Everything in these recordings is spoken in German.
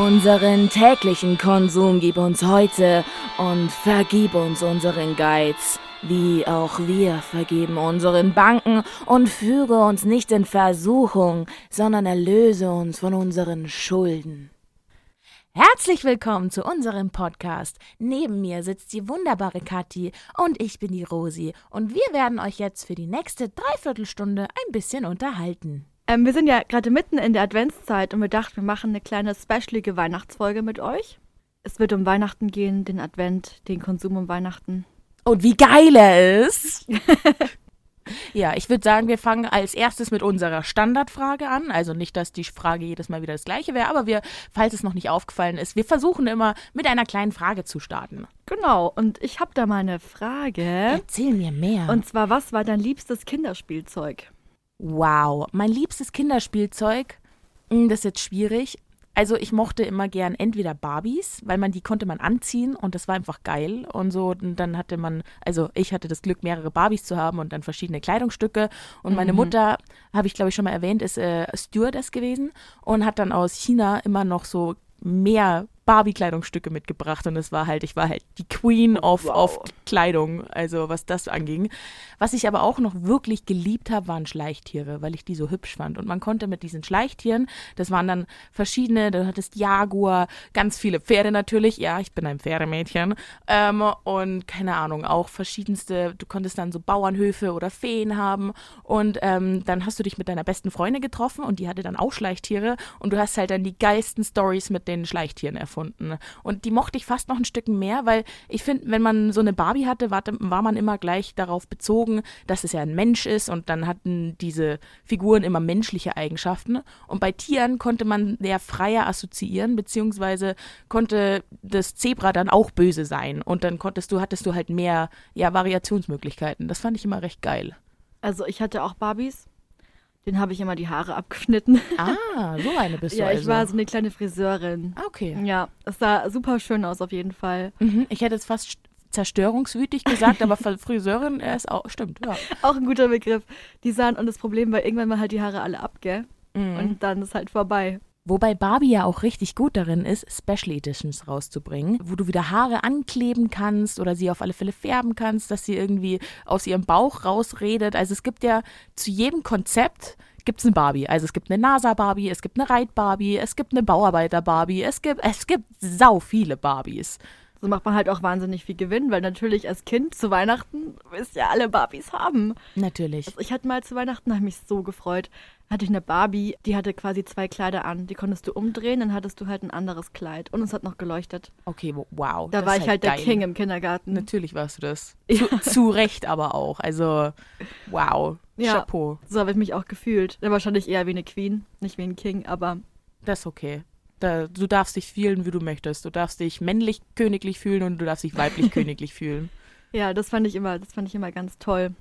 Unseren täglichen Konsum gib uns heute und vergib uns unseren Geiz, wie auch wir vergeben unseren Banken und führe uns nicht in Versuchung, sondern erlöse uns von unseren Schulden. Herzlich willkommen zu unserem Podcast. Neben mir sitzt die wunderbare Kathi und ich bin die Rosi und wir werden euch jetzt für die nächste Dreiviertelstunde ein bisschen unterhalten. Ähm, wir sind ja gerade mitten in der Adventszeit und wir dachten, wir machen eine kleine specialige Weihnachtsfolge mit euch. Es wird um Weihnachten gehen, den Advent, den Konsum um Weihnachten. Und wie geil er ist! ja, ich würde sagen, wir fangen als erstes mit unserer Standardfrage an. Also nicht, dass die Frage jedes Mal wieder das gleiche wäre, aber wir, falls es noch nicht aufgefallen ist, wir versuchen immer mit einer kleinen Frage zu starten. Genau, und ich habe da mal eine Frage. Erzähl mir mehr. Und zwar, was war dein liebstes Kinderspielzeug? Wow, mein liebstes Kinderspielzeug, hm, das ist jetzt schwierig. Also ich mochte immer gern entweder Barbies, weil man die konnte man anziehen und das war einfach geil und so. Und dann hatte man, also ich hatte das Glück, mehrere Barbies zu haben und dann verschiedene Kleidungsstücke. Und meine Mhm. Mutter, habe ich glaube ich schon mal erwähnt, ist äh, Stewardess gewesen und hat dann aus China immer noch so mehr Barbie-Kleidungsstücke mitgebracht und es war halt, ich war halt die Queen of, Wow. of Kleidung, also was das anging. Was ich aber auch noch wirklich geliebt habe, waren Schleichtiere, weil ich die so hübsch fand. Und man konnte mit diesen Schleichtieren, das waren dann verschiedene, du hattest Jaguar, ganz viele Pferde natürlich, ja, ich bin ein Pferdemädchen. Ähm, und keine Ahnung, auch verschiedenste, du konntest dann so Bauernhöfe oder Feen haben. Und ähm, dann hast du dich mit deiner besten Freundin getroffen und die hatte dann auch Schleichtiere. Und du hast halt dann die geilsten Stories mit den Schleichtieren erfunden. Und die mochte ich fast noch ein Stück mehr, weil ich finde, wenn man so eine Barbie hatte, war, war man immer gleich darauf bezogen, dass es ja ein Mensch ist und dann hatten diese Figuren immer menschliche Eigenschaften. Und bei Tieren konnte man sehr freier assoziieren, beziehungsweise konnte das Zebra dann auch böse sein. Und dann konntest du, hattest du halt mehr ja, Variationsmöglichkeiten. Das fand ich immer recht geil. Also ich hatte auch Barbies. Den habe ich immer die Haare abgeschnitten. Ah, so eine bist du ja, ich also. war so eine kleine Friseurin. Ah, okay. Ja, es sah super schön aus auf jeden Fall. Mhm. Ich hätte jetzt fast st- zerstörungswütig gesagt, aber Fr- Friseurin er ist auch, stimmt, ja. Auch ein guter Begriff. Die sahen, und das Problem war, irgendwann mal halt die Haare alle ab, gell? Mhm. Und dann ist halt vorbei. Wobei Barbie ja auch richtig gut darin ist, Special Editions rauszubringen, wo du wieder Haare ankleben kannst oder sie auf alle Fälle färben kannst, dass sie irgendwie aus ihrem Bauch rausredet. Also es gibt ja zu jedem Konzept gibt es eine Barbie. Also es gibt eine NASA-Barbie, es gibt eine Reit-Barbie, es gibt eine Bauarbeiter-Barbie, es gibt, es gibt sau viele Barbies. So macht man halt auch wahnsinnig viel Gewinn, weil natürlich als Kind zu Weihnachten willst ja alle Barbies haben. Natürlich. Also ich hatte mal zu Weihnachten, da habe ich mich so gefreut, hatte ich eine Barbie, die hatte quasi zwei Kleider an. Die konntest du umdrehen, dann hattest du halt ein anderes Kleid. Und es hat noch geleuchtet. Okay, wo- wow. Da war ich halt der geil. King im Kindergarten. Natürlich warst du das. Zu, zu Recht aber auch. Also, wow. Ja. Chapeau. So habe ich mich auch gefühlt. Wahrscheinlich eher wie eine Queen, nicht wie ein King, aber Das ist okay. Da, du darfst dich fühlen, wie du möchtest. Du darfst dich männlich königlich fühlen und du darfst dich weiblich königlich fühlen. ja, das fand ich immer, das fand ich immer ganz toll.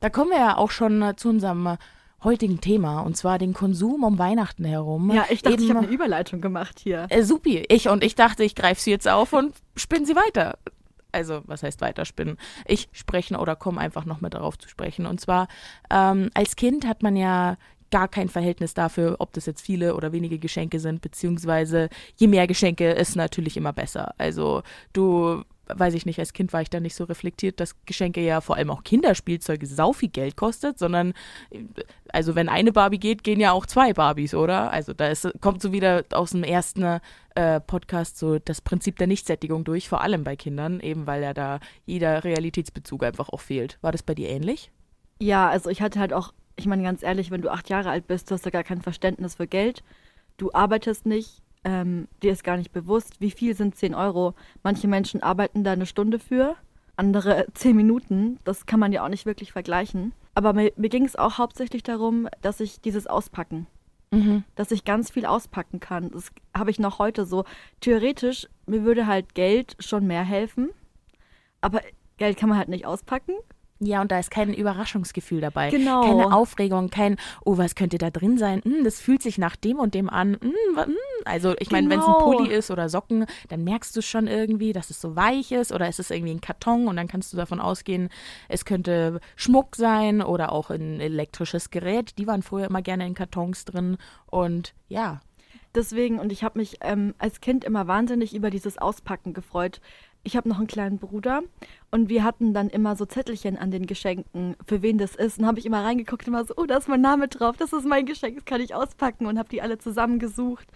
Da kommen wir ja auch schon äh, zu unserem äh, heutigen Thema und zwar den Konsum um Weihnachten herum. Ja, ich dachte, ich Eben- habe eine Überleitung gemacht hier. Äh, supi, ich und ich dachte, ich greife sie jetzt auf und spinne sie weiter. Also, was heißt weiterspinnen? Ich spreche oder komme einfach noch mal darauf zu sprechen. Und zwar, ähm, als Kind hat man ja gar kein Verhältnis dafür, ob das jetzt viele oder wenige Geschenke sind, beziehungsweise je mehr Geschenke ist natürlich immer besser. Also, du, weiß ich nicht, als Kind war ich da nicht so reflektiert, dass Geschenke ja vor allem auch Kinderspielzeuge sau viel Geld kostet, sondern also wenn eine Barbie geht, gehen ja auch zwei Barbies, oder? Also da ist, kommt so wieder aus dem ersten äh, Podcast so das Prinzip der Nichtsättigung durch, vor allem bei Kindern, eben weil ja da jeder Realitätsbezug einfach auch fehlt. War das bei dir ähnlich? Ja, also ich hatte halt auch, ich meine ganz ehrlich, wenn du acht Jahre alt bist, du hast ja gar kein Verständnis für Geld. Du arbeitest nicht, ähm, dir ist gar nicht bewusst, wie viel sind 10 Euro. Manche Menschen arbeiten da eine Stunde für, andere zehn Minuten. Das kann man ja auch nicht wirklich vergleichen. Aber mir, mir ging es auch hauptsächlich darum, dass ich dieses Auspacken, Mhm. dass ich ganz viel auspacken kann. Das habe ich noch heute so. Theoretisch, mir würde halt Geld schon mehr helfen, aber Geld kann man halt nicht auspacken. Ja, und da ist kein Überraschungsgefühl dabei. Genau. Keine Aufregung, kein, oh, was könnte da drin sein? Hm, das fühlt sich nach dem und dem an. Hm, hm. Also, ich meine, wenn es ein Genau. Pulli ist oder Socken, dann merkst du schon irgendwie, dass es so weich ist oder es ist irgendwie ein Karton und dann kannst du davon ausgehen, es könnte Schmuck sein oder auch ein elektrisches Gerät. Die waren früher immer gerne in Kartons drin und ja. Deswegen, und ich habe mich ähm, als Kind immer wahnsinnig über dieses Auspacken gefreut. Ich habe noch einen kleinen Bruder und wir hatten dann immer so Zettelchen an den Geschenken, für wen das ist. Und habe ich immer reingeguckt und immer so, oh, da ist mein Name drauf, das ist mein Geschenk, das kann ich auspacken und habe die alle zusammengesucht.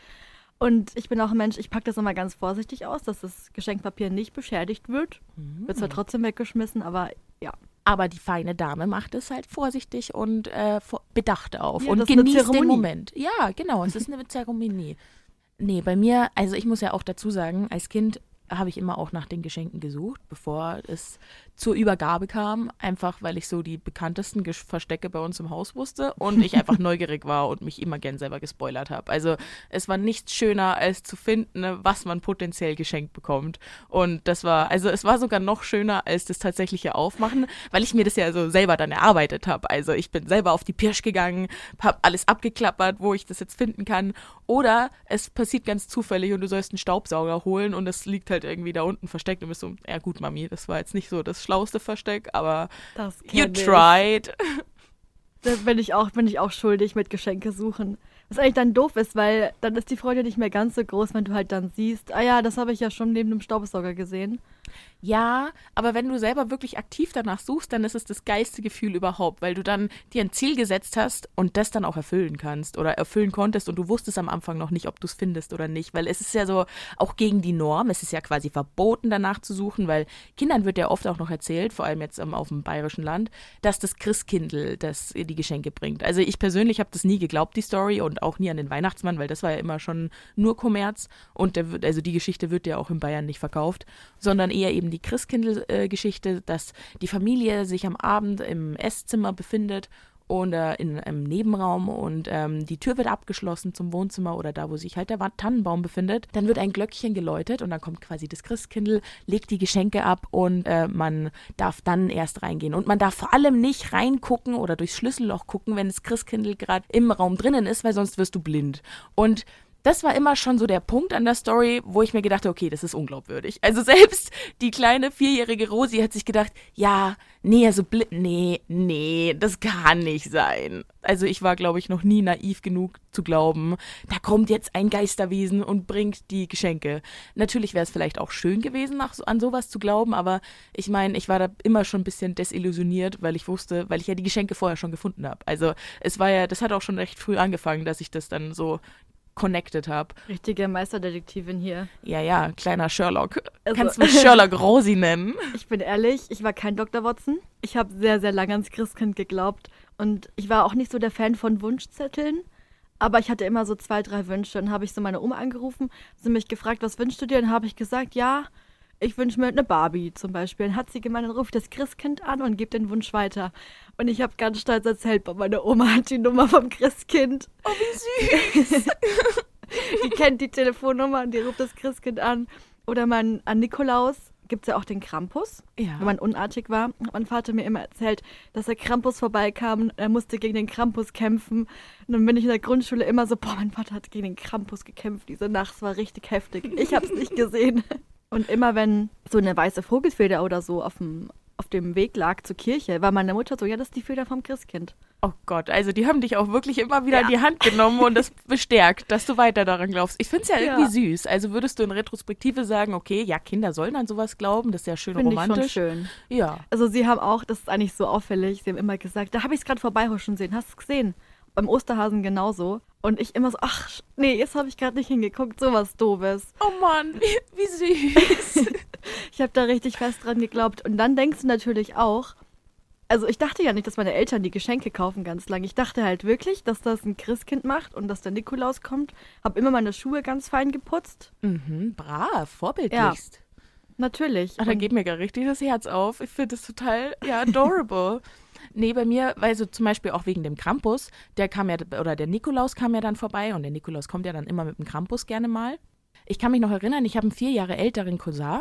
Und ich bin auch ein Mensch, ich packe das immer ganz vorsichtig aus, dass das Geschenkpapier nicht beschädigt wird. Mhm. Wird zwar trotzdem weggeschmissen, aber ja. Aber die feine Dame macht es halt vorsichtig und äh, bedacht auf Ja, und genießt den. Moment. Ja, genau, es ist eine Zeremonie. Nee, bei mir, also ich muss ja auch dazu sagen, als Kind habe ich immer auch nach den Geschenken gesucht, bevor es zur Übergabe kam, einfach weil ich so die bekanntesten Gesch- Verstecke bei uns im Haus wusste und ich einfach neugierig war und mich immer gern selber gespoilert habe. Also es war nichts schöner, als zu finden, ne, was man potenziell geschenkt bekommt. Und das war, also es war sogar noch schöner als das tatsächliche Aufmachen, weil ich mir das ja so selber dann erarbeitet habe. Also ich bin selber auf die Pirsch gegangen, habe alles abgeklappert, wo ich das jetzt finden kann. Oder es passiert ganz zufällig und du sollst einen Staubsauger holen und es liegt halt irgendwie da unten versteckt und bist so, ja gut, Mami, das war jetzt nicht so das schlauste Versteck, aber Das you ich. tried. Da bin ich auch, bin ich auch schuldig mit Geschenke suchen. Was eigentlich dann doof ist, weil dann ist die Freude nicht mehr ganz so groß, wenn du halt dann siehst, ah ja, das habe ich ja schon neben dem Staubsauger gesehen. Ja, aber wenn du selber wirklich aktiv danach suchst, dann ist es das geilste Gefühl überhaupt, weil du dann dir ein Ziel gesetzt hast und das dann auch erfüllen kannst oder erfüllen konntest und du wusstest am Anfang noch nicht, ob du es findest oder nicht, weil es ist ja so auch gegen die Norm, es ist ja quasi verboten danach zu suchen, weil Kindern wird ja oft auch noch erzählt, vor allem jetzt ähm, auf dem bayerischen Land, dass das Christkindl das die Geschenke bringt. Also ich persönlich habe das nie geglaubt, die Story und auch nie an den Weihnachtsmann, weil das war ja immer schon nur Kommerz. Und der wird, also die Geschichte wird ja auch in Bayern nicht verkauft, sondern eher eben die Christkindl-Geschichte, dass die Familie sich am Abend im Esszimmer befindet oder in einem Nebenraum und ähm, die Tür wird abgeschlossen zum Wohnzimmer oder da, wo sich halt der Tannenbaum befindet. Dann wird ein Glöckchen geläutet und dann kommt quasi das Christkindl, legt die Geschenke ab und äh, man darf dann erst reingehen. Und man darf vor allem nicht reingucken oder durchs Schlüsselloch gucken, wenn das Christkindl gerade im Raum drinnen ist, weil sonst wirst du blind. Und das war immer schon so der Punkt an der Story, wo ich mir gedacht habe, okay, das ist unglaubwürdig. Also selbst die kleine vierjährige Rosi hat sich gedacht, ja, nee, also nee, nee, das kann nicht sein. Also ich war, glaube ich, noch nie naiv genug zu glauben, da kommt jetzt ein Geisterwesen und bringt die Geschenke. Natürlich wäre es vielleicht auch schön gewesen, nach, an sowas zu glauben, aber ich meine, ich war da immer schon ein bisschen desillusioniert, weil ich wusste, weil ich ja die Geschenke vorher schon gefunden habe. Also es war ja, das hat auch schon recht früh angefangen, dass ich das dann so connected habe. Richtige Meisterdetektivin hier. Ja, ja, kleiner Sherlock. Also- Kannst du mich Sherlock Rosi nennen? Ich bin ehrlich, ich war kein Dr. Watson. Ich habe sehr, sehr lange ans Christkind geglaubt. Und ich war auch nicht so der Fan von Wunschzetteln. Aber ich hatte immer so zwei, drei Wünsche. Dann habe ich so meine Oma angerufen, sie mich gefragt, was wünschst du dir? Dann habe ich gesagt, ja, ich wünsche mir eine Barbie zum Beispiel. Dann hat sie gemeint, dann ruft das Christkind an und gibt den Wunsch weiter. Und ich habe ganz stolz erzählt, meine Oma hat die Nummer vom Christkind. Oh, wie süß. Die kennt die Telefonnummer und die ruft das Christkind an. Oder man, an Nikolaus gibt es ja auch den Krampus. Ja. Wenn man unartig war, hat mein Vater mir immer erzählt, dass der Krampus vorbeikam. Er musste gegen den Krampus kämpfen. Und dann bin ich in der Grundschule immer so, boah, mein Vater hat gegen den Krampus gekämpft. Diese Nacht es war richtig heftig. Ich habe es nicht gesehen. Und immer wenn so eine weiße Vogelfeder oder so auf dem, auf dem Weg lag zur Kirche, war meine Mutter so, ja, das ist die Feder vom Christkind. Oh Gott, also die haben dich auch wirklich immer wieder Ja. in die Hand genommen und das bestärkt, dass du weiter daran glaubst. Ich finde es ja Ja. irgendwie süß. Also würdest du in Retrospektive sagen, okay, ja, Kinder sollen an sowas glauben, das ist ja schön Finde ich schon romantisch. schön. Ja. Also sie haben auch, das ist eigentlich so auffällig, sie haben immer gesagt, da habe ich es gerade vorbeihuschen sehen, hast du es gesehen? Beim Osterhasen genauso. Und ich immer so, ach, nee, jetzt habe ich gerade nicht hingeguckt, sowas Doofes. Oh Mann, wie, wie süß. Ich habe da richtig fest dran geglaubt. Und dann denkst du natürlich auch, also ich dachte ja nicht, dass meine Eltern die Geschenke kaufen ganz lang. Ich dachte halt wirklich, dass das ein Christkind macht und dass der Nikolaus kommt. Hab immer meine Schuhe ganz fein geputzt. mhm, brav, vorbildlichst. Natürlich. Ach, da Und- geht mir gar richtig das Herz auf. Ich finde das total, ja, adorable. nee, bei mir, weil so zum Beispiel auch wegen dem Krampus, der kam ja, oder der Nikolaus kam ja dann vorbei und der Nikolaus kommt ja dann immer mit dem Krampus gerne mal. Ich kann mich noch erinnern, ich habe einen vier Jahre älteren Cousin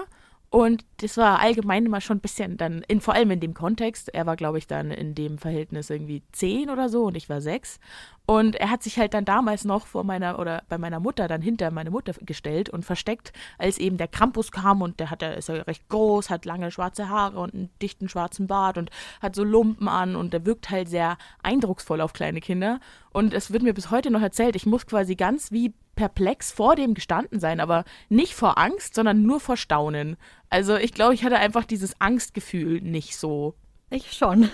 und das war allgemein immer schon ein bisschen dann, in, vor allem in dem Kontext, er war, glaube ich, dann in dem Verhältnis irgendwie zehn oder so und ich war sechs. Und er hat sich halt dann damals noch vor meiner oder bei meiner Mutter dann hinter meine Mutter gestellt und versteckt, als eben der Krampus kam und der hat ja, ist ja recht groß, hat lange schwarze Haare und einen dichten schwarzen Bart und hat so Lumpen an und der wirkt halt sehr eindrucksvoll auf kleine Kinder. Und es wird mir bis heute noch erzählt, ich muss quasi ganz wie perplex vor dem gestanden sein, aber nicht vor Angst, sondern nur vor Staunen. Also ich glaube, ich hatte einfach dieses Angstgefühl nicht so. Ich schon.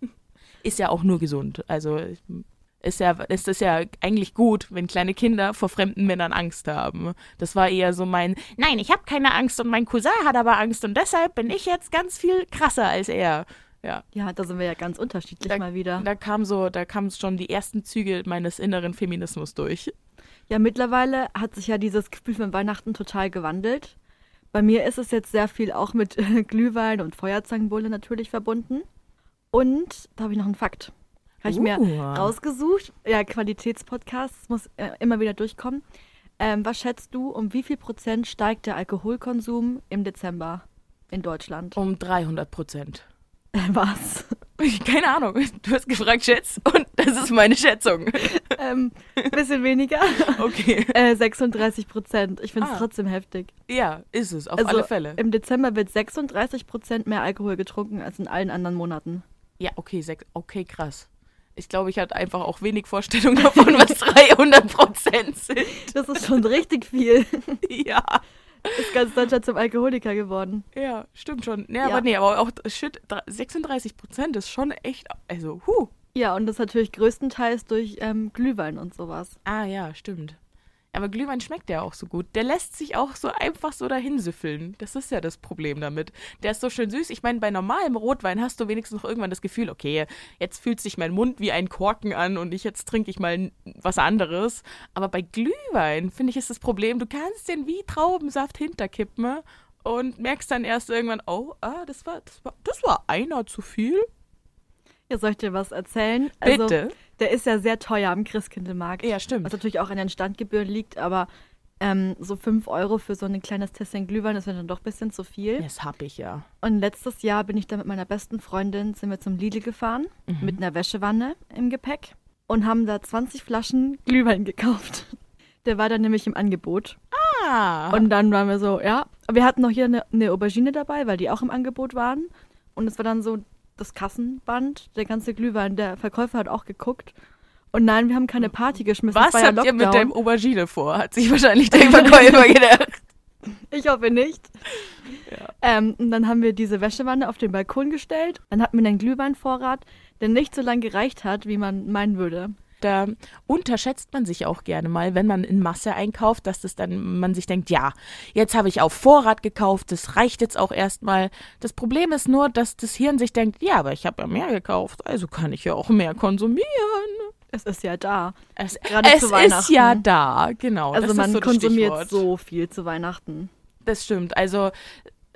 Ist ja auch nur gesund. Also ist ja, ist es ja eigentlich gut, wenn kleine Kinder vor fremden Männern Angst haben. Das war eher so mein, nein, ich habe keine Angst und mein Cousin hat aber Angst und deshalb bin ich jetzt ganz viel krasser als er. Ja. Ja, da sind wir ja ganz unterschiedlich Da, mal wieder. da kam so, da kamen schon die ersten Züge meines inneren Feminismus durch. Ja, mittlerweile hat sich ja dieses Gefühl von Weihnachten total gewandelt. Bei mir ist es jetzt sehr viel auch mit Glühwein und Feuerzangenbowle natürlich verbunden. Und da habe ich noch einen Fakt. Habe ich mir Uh. rausgesucht. Ja, Qualitätspodcast, muss äh, immer wieder durchkommen. Ähm, was schätzt du, um wie viel Prozent steigt der Alkoholkonsum im Dezember in Deutschland? Um 300 Prozent. Was? Keine Ahnung. Du hast gefragt, Schätz, und das ist meine Schätzung. ähm, bisschen weniger. Okay. Äh, 36 Prozent. Ich finde es Ah. trotzdem heftig. Ja, ist es, auf also alle Fälle. Im Dezember wird 36 Prozent mehr Alkohol getrunken als in allen anderen Monaten. Ja, okay, sechs, okay, krass. Ich glaube, ich hatte einfach auch wenig Vorstellung davon, was 300 Prozent sind. Das ist schon richtig viel. Ja, Ist ganz Deutschland zum Alkoholiker geworden. ja, stimmt schon. Nee, Ja. aber nee, aber auch, shit, dr- 36 Prozent ist schon echt, also, huh. Ja, und das natürlich größtenteils durch ähm, Glühwein und sowas. Ah, ja, stimmt. Aber Glühwein schmeckt ja auch so gut. Der lässt sich auch so einfach so dahin süffeln. Das ist ja das Problem damit. Der ist so schön süß. Ich meine, bei normalem Rotwein hast du wenigstens noch irgendwann das Gefühl, okay, jetzt fühlt sich mein Mund wie ein Korken an und ich jetzt trinke ich mal was anderes. Aber bei Glühwein, finde ich, ist das Problem, du kannst den wie Traubensaft hinterkippen und merkst dann erst irgendwann, oh, ah, das war, das war, das war einer zu viel. Ja, soll ich dir was erzählen? Also, Bitte. der ist ja sehr teuer am Christkindlmarkt. Ja, stimmt. Was natürlich auch an den Standgebühren liegt, aber ähm, so 5 Euro für so ein kleines Tässchen Glühwein ist mir dann doch ein bisschen zu viel. Das hab ich ja. Und letztes Jahr bin ich dann mit meiner besten Freundin, sind wir zum Lidl gefahren, mit einer Wäschewanne im Gepäck und haben da 20 Flaschen Glühwein gekauft. Der war dann nämlich im Angebot. Ah. Und dann waren wir so, ja. Wir hatten noch hier eine, eine Aubergine dabei, weil die auch im Angebot waren. Und es war dann so das Kassenband, der ganze Glühwein. Der Verkäufer hat auch geguckt. Und nein, wir haben keine Party geschmissen. es Was war ja habt ihr mit deinem Aubergine vor? Hat sich wahrscheinlich der Verkäufer gedacht. Ich hoffe nicht. Ähm, und dann haben wir diese Wäschewanne auf den Balkon gestellt. Dann hatten wir einen Glühweinvorrat, der nicht so lange gereicht hat, wie man meinen würde. Da unterschätzt man sich auch gerne mal, wenn man in Masse einkauft, dass das dann man sich denkt, ja, jetzt habe ich auf Vorrat gekauft, das reicht jetzt auch erstmal. Das Problem ist nur, dass das Hirn sich denkt, ja, aber ich habe ja mehr gekauft, also kann ich ja auch mehr konsumieren. Es ist ja da. Es, Gerade es zu ist Weihnachten. ja da, genau. Also man ist so konsumiert Stichwort. so viel zu Weihnachten. Das stimmt. Also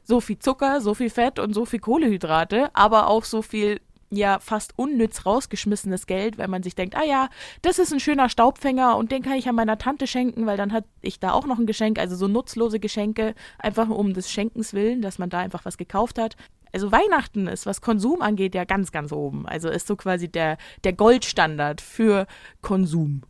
so viel Zucker, so viel Fett und so viel Kohlehydrate, aber auch so viel ja fast unnütz rausgeschmissenes Geld, weil man sich denkt, ah ja, das ist ein schöner Staubfänger und den kann ich an meiner Tante schenken, weil dann hat ich da auch noch ein Geschenk, also so nutzlose Geschenke, einfach um des Schenkens willen, dass man da einfach was gekauft hat. Also Weihnachten ist, was Konsum angeht, ja ganz, ganz oben. Also ist so quasi der, der Goldstandard für Konsum,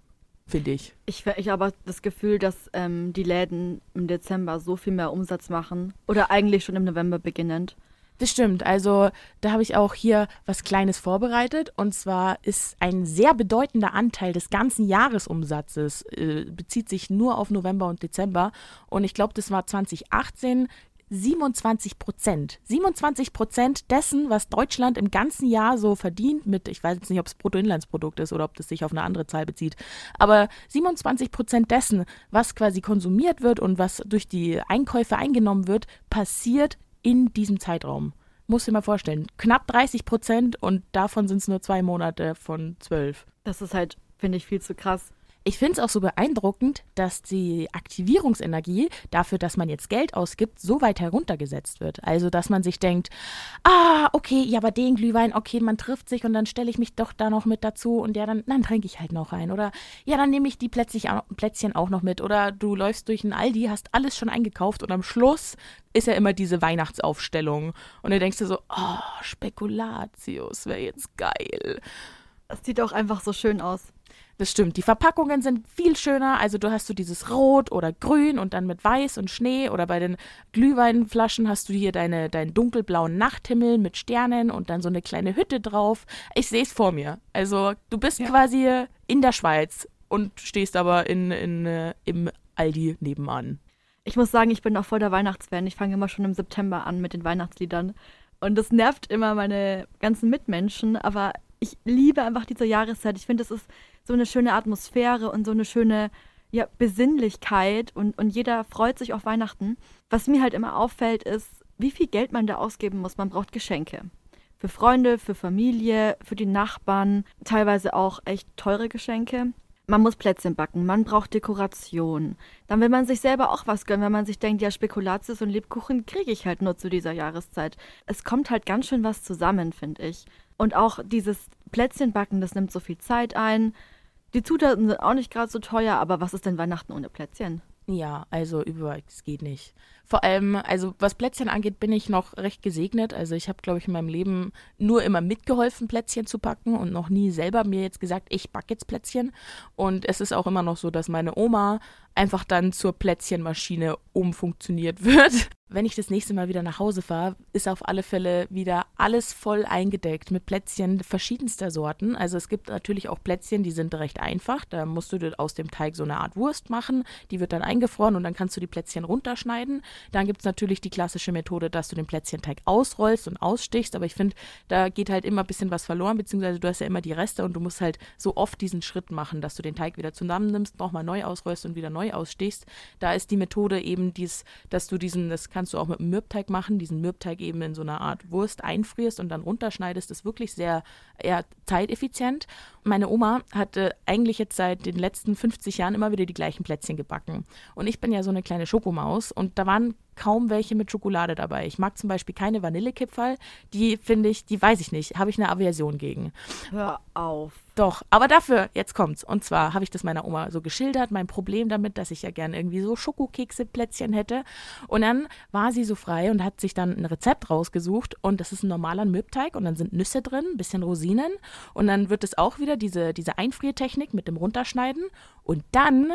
finde ich. Ich, ich habe das Gefühl, dass ähm, die Läden im Dezember so viel mehr Umsatz machen. Oder eigentlich schon im November beginnend. Das stimmt. Also da habe ich auch hier was Kleines vorbereitet. Und zwar ist ein sehr bedeutender Anteil des ganzen Jahresumsatzes, äh, bezieht sich nur auf November und Dezember. Und ich glaube, das war 2018 27 Prozent. 27 Prozent dessen, was Deutschland im ganzen Jahr so verdient, mit, ich weiß jetzt nicht, ob es Bruttoinlandsprodukt ist oder ob das sich auf eine andere Zahl bezieht, aber 27 Prozent dessen, was quasi konsumiert wird und was durch die Einkäufe eingenommen wird, passiert in diesem Zeitraum. Muss dir mal vorstellen, knapp 30 Prozent und davon sind es nur zwei Monate von zwölf. Das ist halt, finde ich, viel zu krass. Ich finde es auch so beeindruckend, dass die Aktivierungsenergie dafür, dass man jetzt Geld ausgibt, so weit heruntergesetzt wird. Also, dass man sich denkt, ah, okay, ja, aber den Glühwein, okay, man trifft sich und dann stelle ich mich doch da noch mit dazu und ja, dann, dann trinke ich halt noch ein. Oder ja, dann nehme ich die Plätzchen, au- Plätzchen auch noch mit. Oder du läufst durch einen Aldi, hast alles schon eingekauft und am Schluss ist ja immer diese Weihnachtsaufstellung. Und du denkst dir so, oh, Spekulatius wäre jetzt geil. Das sieht auch einfach so schön aus. Das stimmt. Die Verpackungen sind viel schöner. Also du hast so dieses Rot oder Grün und dann mit Weiß und Schnee. Oder bei den Glühweinflaschen hast du hier deine, deinen dunkelblauen Nachthimmel mit Sternen und dann so eine kleine Hütte drauf. Ich sehe es vor mir. Also du bist Ja. quasi in der Schweiz und stehst aber in, in, äh, im Aldi nebenan. Ich muss sagen, ich bin auch voll der Weihnachtsfan. Ich fange immer schon im September an mit den Weihnachtsliedern. Und das nervt immer meine ganzen Mitmenschen, aber ich liebe einfach diese Jahreszeit. Ich finde, es ist so eine schöne Atmosphäre und so eine schöne ja, Besinnlichkeit und, und jeder freut sich auf Weihnachten. Was mir halt immer auffällt, ist, wie viel Geld man da ausgeben muss. Man braucht Geschenke. Für Freunde, für Familie, für die Nachbarn, teilweise auch echt teure Geschenke. Man muss Plätzchen backen, man braucht Dekoration. Dann will man sich selber auch was gönnen, wenn man sich denkt, ja, Spekulatius und Lebkuchen kriege ich halt nur zu dieser Jahreszeit. Es kommt halt ganz schön was zusammen, finde ich. Und auch dieses Plätzchen backen, das nimmt so viel Zeit ein. Die Zutaten sind auch nicht gerade so teuer, aber was ist denn Weihnachten ohne Plätzchen? Ja, also über, es geht nicht. Vor allem, also was Plätzchen angeht, bin ich noch recht gesegnet. Also ich habe, glaube ich, in meinem Leben nur immer mitgeholfen, Plätzchen zu backen und noch nie selber mir jetzt gesagt, ich backe jetzt Plätzchen. Und es ist auch immer noch so, dass meine Oma einfach dann zur Plätzchenmaschine umfunktioniert wird. Wenn ich das nächste Mal wieder nach Hause fahre, ist auf alle Fälle wieder alles voll eingedeckt mit Plätzchen verschiedenster Sorten. Also es gibt natürlich auch Plätzchen, die sind recht einfach. Da musst du aus dem Teig so eine Art Wurst machen. Die wird dann eingefroren und dann kannst du die Plätzchen runterschneiden. Dann gibt es natürlich die klassische Methode, dass du den Plätzchenteig ausrollst und ausstichst. Aber ich finde, da geht halt immer ein bisschen was verloren, beziehungsweise du hast ja immer die Reste und du musst halt so oft diesen Schritt machen, dass du den Teig wieder zusammennimmst, nochmal neu ausrollst und wieder neu ausstichst. Da ist die Methode eben dies, dass du diesen, das kannst du auch mit einem Mürbteig machen, diesen Mürbteig eben in so einer Art Wurst einfrierst und dann runterschneidest, ist wirklich sehr eher zeiteffizient. Meine Oma hatte eigentlich jetzt seit den letzten 50 Jahren immer wieder die gleichen Plätzchen gebacken. Und ich bin ja so eine kleine Schokomaus und da waren one kaum welche mit Schokolade dabei. Ich mag zum Beispiel keine Vanillekipferl. Die finde ich, die weiß ich nicht, habe ich eine Aversion gegen. Hör auf. Doch, aber dafür, jetzt kommt's. Und zwar habe ich das meiner Oma so geschildert, mein Problem damit, dass ich ja gerne irgendwie so Schokokekse-Plätzchen hätte. Und dann war sie so frei und hat sich dann ein Rezept rausgesucht. Und das ist ein normaler Mürbteig und dann sind Nüsse drin, ein bisschen Rosinen. Und dann wird es auch wieder diese, diese Einfriertechnik mit dem Runterschneiden. Und dann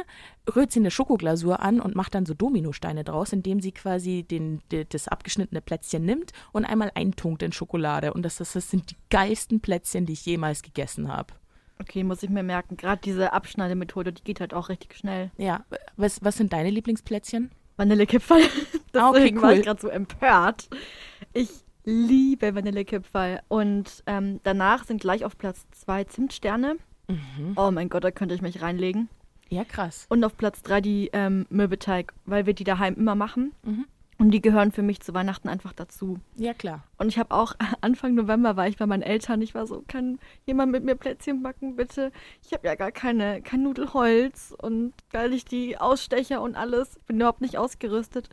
rührt sie eine Schokoglasur an und macht dann so Dominosteine draus, indem sie quasi den, das abgeschnittene Plätzchen nimmt und einmal eintunkt in Schokolade. Und das, das sind die geilsten Plätzchen, die ich jemals gegessen habe. Okay, muss ich mir merken. Gerade diese Abschneidemethode, die geht halt auch richtig schnell. Ja, was, was sind deine Lieblingsplätzchen? Vanillekipferl. Ah, okay, Deswegen cool. war ich gerade so empört. Ich liebe Vanillekipferl. Und ähm, danach sind gleich auf Platz zwei Zimtsterne. Mhm. Oh mein Gott, da könnte ich mich reinlegen. Ja, krass. Und auf Platz drei die ähm, Mürbeteig, weil wir die daheim immer machen. Mhm. Und die gehören für mich zu Weihnachten einfach dazu. Ja, klar. Und ich habe auch Anfang November war ich bei meinen Eltern. Ich war so, kann jemand mit mir Plätzchen backen, bitte? Ich habe ja gar keine, kein Nudelholz und weil ich die Ausstecher und alles, bin überhaupt nicht ausgerüstet.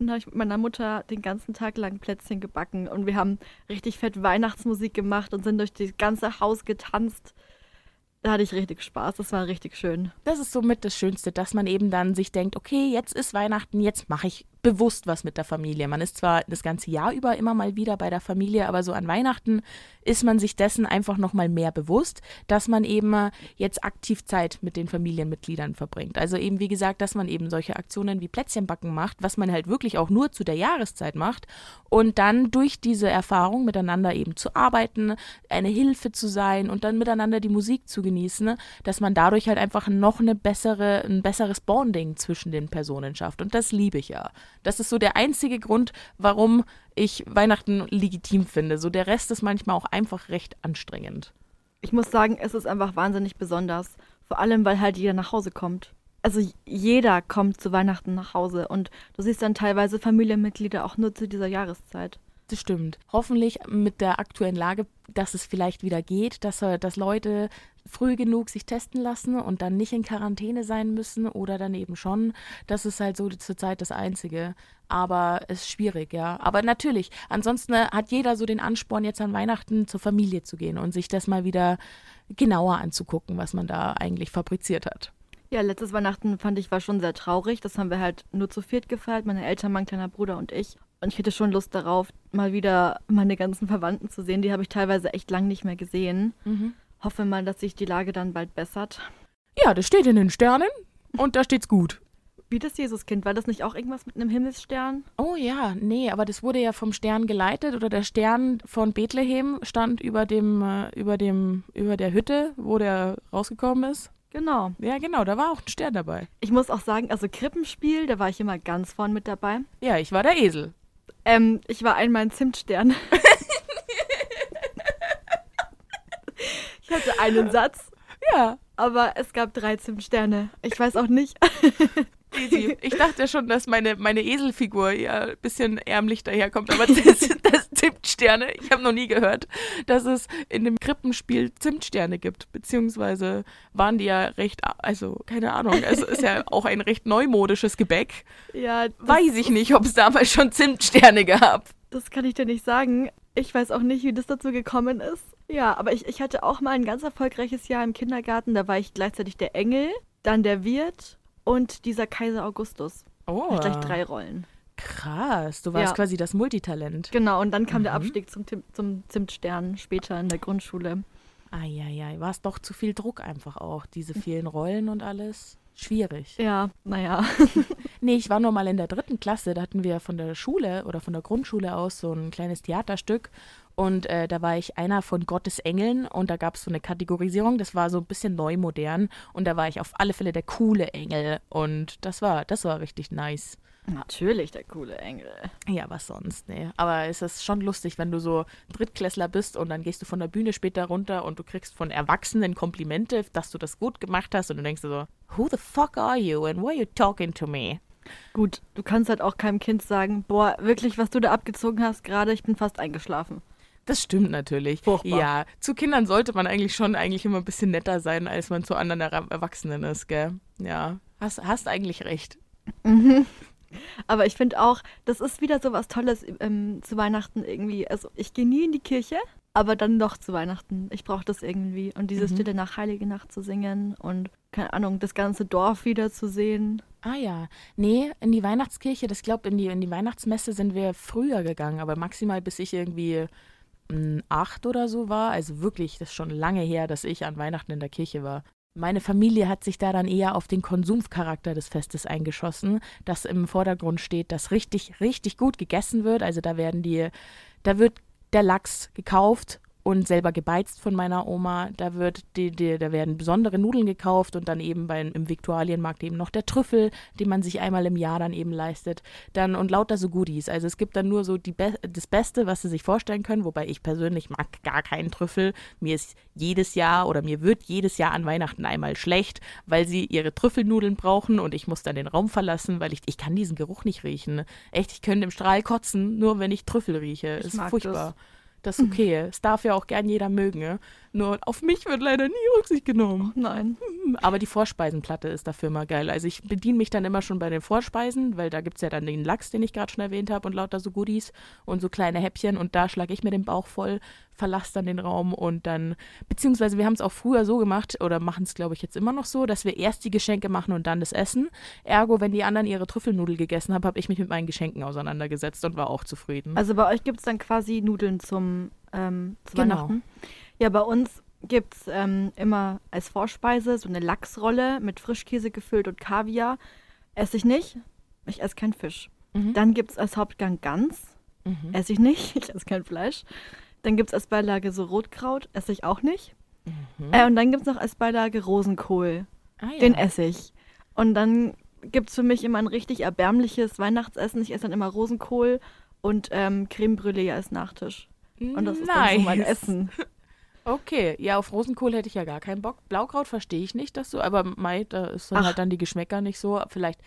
Und habe ich mit meiner Mutter den ganzen Tag lang Plätzchen gebacken und wir haben richtig fett Weihnachtsmusik gemacht und sind durch das ganze Haus getanzt. Da hatte ich richtig Spaß. Das war richtig schön. Das ist somit das Schönste, dass man eben dann sich denkt, okay, jetzt ist Weihnachten, jetzt mache ich bewusst was mit der Familie. Man ist zwar das ganze Jahr über immer mal wieder bei der Familie, aber so an Weihnachten ist man sich dessen einfach noch mal mehr bewusst, dass man eben jetzt aktiv Zeit mit den Familienmitgliedern verbringt. Also eben wie gesagt, dass man eben solche Aktionen wie Plätzchenbacken macht, was man halt wirklich auch nur zu der Jahreszeit macht und dann durch diese Erfahrung miteinander eben zu arbeiten, eine Hilfe zu sein und dann miteinander die Musik zu genießen, dass man dadurch halt einfach noch eine bessere, ein besseres Bonding zwischen den Personen schafft. Und das liebe ich ja. Das ist so der einzige Grund, warum ich Weihnachten legitim finde. So der Rest ist manchmal auch einfach recht anstrengend. Ich muss sagen, es ist einfach wahnsinnig besonders. Vor allem, weil halt jeder nach Hause kommt. Also jeder kommt zu Weihnachten nach Hause und du siehst dann teilweise Familienmitglieder auch nur zu dieser Jahreszeit. Das stimmt. Hoffentlich mit der aktuellen Lage, dass es vielleicht wieder geht, dass, dass Leute früh genug sich testen lassen und dann nicht in Quarantäne sein müssen oder dann eben schon. Das ist halt so zurzeit das Einzige. Aber es ist schwierig, ja. Aber natürlich, ansonsten äh, hat jeder so den Ansporn, jetzt an Weihnachten zur Familie zu gehen und sich das mal wieder genauer anzugucken, was man da eigentlich fabriziert hat. Ja, letztes Weihnachten fand ich war schon sehr traurig. Das haben wir halt nur zu viert gefeiert, meine Eltern, mein kleiner Bruder und ich. Und ich hätte schon Lust darauf, mal wieder meine ganzen Verwandten zu sehen. Die habe ich teilweise echt lang nicht mehr gesehen. Hoffe mal, dass sich die Lage dann bald bessert. Ja, das steht in den Sternen und da steht's gut. Wie das Jesuskind, war das nicht auch irgendwas mit einem Himmelsstern? Oh ja, nee, aber das wurde ja vom Stern geleitet oder der Stern von Bethlehem stand über dem, äh, über dem, über der Hütte, wo der rausgekommen ist. Genau. Ja, genau, da war auch ein Stern dabei. Ich muss auch sagen, also Krippenspiel, da war ich immer ganz vorn mit dabei. Ja, ich war der Esel. Ähm, ich war einmal ein Zimtstern. ich hatte einen Satz, Ja, aber es gab drei Zimtsterne. Ich weiß auch nicht. easy. Ich dachte schon, dass meine, meine Eselfigur ja ein bisschen ärmlich daherkommt, aber das das Zimtsterne. Ich habe noch nie gehört, dass es in dem Krippenspiel Zimtsterne gibt. Beziehungsweise waren die ja recht, also keine Ahnung, es ist ja auch ein recht neumodisches Gebäck. Ja, Weiß ich nicht, ob es damals schon Zimtsterne gab. das kann ich dir nicht sagen. Ich weiß auch nicht, wie das dazu gekommen ist. Ja, aber ich, ich hatte auch mal ein ganz erfolgreiches Jahr im Kindergarten. Da war ich gleichzeitig der Engel, dann der Wirt und dieser Kaiser Augustus. Oh, Hatte gleich drei Rollen. krass. Du warst Ja. quasi das Multitalent. Genau, und dann kam der Mhm. Abstieg zum, Tim- zum Zimtstern später in der Grundschule. Eieiei, war es doch zu viel Druck einfach auch, diese vielen Rollen und alles. Schwierig. Ja, naja. Nee, ich war nur mal in der dritten Klasse, da hatten wir von der Schule oder von der Grundschule aus so ein kleines Theaterstück und äh, da war ich einer von Gottes Engeln und da gab es so eine Kategorisierung, das war so ein bisschen neu modern und da war ich auf alle Fälle der coole Engel und das war, das war richtig nice. Natürlich der coole Engel. Ja, was sonst, nee. Aber es ist schon lustig, wenn du so Drittklässler bist und dann gehst du von der Bühne später runter und du kriegst von Erwachsenen Komplimente, dass du das gut gemacht hast und du denkst dir so, who the fuck are you and why are you talking to me? Gut, du kannst halt auch keinem Kind sagen, boah, wirklich, was du da abgezogen hast gerade, ich bin fast eingeschlafen. Das stimmt natürlich. Furchtbar. Ja, zu Kindern sollte man eigentlich schon eigentlich immer ein bisschen netter sein, als man zu anderen Erwachsenen ist, gell? Ja, hast, hast eigentlich recht. Aber ich finde auch, das ist wieder so was Tolles ähm, zu Weihnachten irgendwie. Also ich gehe nie in die Kirche, aber dann doch zu Weihnachten. Ich brauche das irgendwie. Und diese Mhm. Stille nach Heilige Nacht zu singen und, keine Ahnung, das ganze Dorf wieder zu sehen. Ah ja, nee, in die Weihnachtskirche, das glaube in die in die Weihnachtsmesse sind wir früher gegangen, aber maximal bis ich irgendwie mm, acht oder so war. Also wirklich, das ist schon lange her, dass ich an Weihnachten in der Kirche war. Meine Familie hat sich da dann eher auf den Konsumcharakter des Festes eingeschossen, dass im Vordergrund steht, dass richtig, richtig gut gegessen wird. Also da werden die, da wird der Lachs gekauft und selber gebeizt von meiner Oma. Da wird die, die, da werden besondere Nudeln gekauft und dann eben beim, im Viktualienmarkt eben noch der Trüffel, den man sich einmal im Jahr dann eben leistet. Dann und lauter so Goodies. Also es gibt dann nur so die Be das Beste, was sie sich vorstellen können, wobei ich persönlich mag gar keinen Trüffel. Mir ist jedes Jahr oder mir wird jedes Jahr an Weihnachten einmal schlecht, weil sie ihre Trüffelnudeln brauchen und ich muss dann den Raum verlassen, weil ich, ich kann diesen Geruch nicht riechen. Echt, ich könnte im Strahl kotzen, nur wenn ich Trüffel rieche. Ich ist furchtbar. Das ist okay. Es darf ja auch gern jeder mögen. Nur auf mich wird leider nie Rücksicht genommen. Nein. Hm, Aber die Vorspeisenplatte ist dafür immer geil. Also ich bediene mich dann immer schon bei den Vorspeisen, weil da gibt es ja dann den Lachs, den ich gerade schon erwähnt habe und lauter so Goodies und so kleine Häppchen und da schlage ich mir den Bauch voll, verlasse dann den Raum und dann, beziehungsweise wir haben es auch früher so gemacht oder machen es glaube ich jetzt immer noch so, dass wir erst die Geschenke machen und dann das Essen. Ergo, wenn die anderen ihre Trüffelnudel gegessen haben, habe ich mich mit meinen Geschenken auseinandergesetzt und war auch zufrieden. Also bei euch gibt es dann quasi Nudeln zum, ähm, zu Genau. Weihnachten? Ja, bei uns gibt es ähm, immer als Vorspeise so eine Lachsrolle mit Frischkäse gefüllt und Kaviar. Esse ich nicht. Ich esse keinen Fisch. Mhm. Dann gibt es als Hauptgang Gans. Mhm. Esse ich nicht. Ich esse kein Fleisch. Dann gibt es als Beilage so Rotkraut. Esse ich auch nicht. Mhm. Äh, und dann gibt es noch als Beilage Rosenkohl. Ah, ja. Den esse ich. Und dann gibt es für mich immer ein richtig erbärmliches Weihnachtsessen. Ich esse dann immer Rosenkohl und ähm, Creme Brûlée als Nachtisch. Und das ist dann so mein Nice. Essen. Okay, ja, auf Rosenkohl hätte ich ja gar keinen Bock. Blaukraut verstehe ich nicht, dass du, aber Mai, da ist dann Ach. halt dann die Geschmäcker nicht so. Vielleicht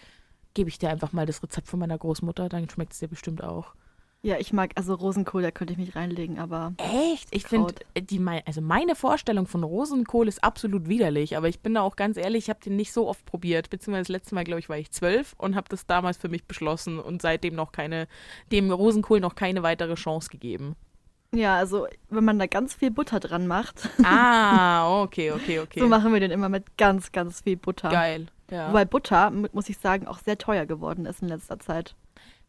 gebe ich dir einfach mal das Rezept von meiner Großmutter, dann schmeckt es dir bestimmt auch. Ja, ich mag also Rosenkohl, da könnte ich mich reinlegen, aber Echt? Ich finde, mei- also meine Vorstellung von Rosenkohl ist absolut widerlich, aber ich bin da auch ganz ehrlich, ich habe den nicht so oft probiert, beziehungsweise das letzte Mal, glaube ich, war ich zwölf und habe das damals für mich beschlossen und seitdem noch keine, dem Rosenkohl noch keine weitere Chance gegeben. ja, also wenn man da ganz viel Butter dran macht, Ah, okay, okay, okay. so machen wir den immer mit ganz, ganz viel Butter. Geil. Ja. Wobei Butter, mu- muss ich sagen, auch sehr teuer geworden ist in letzter Zeit.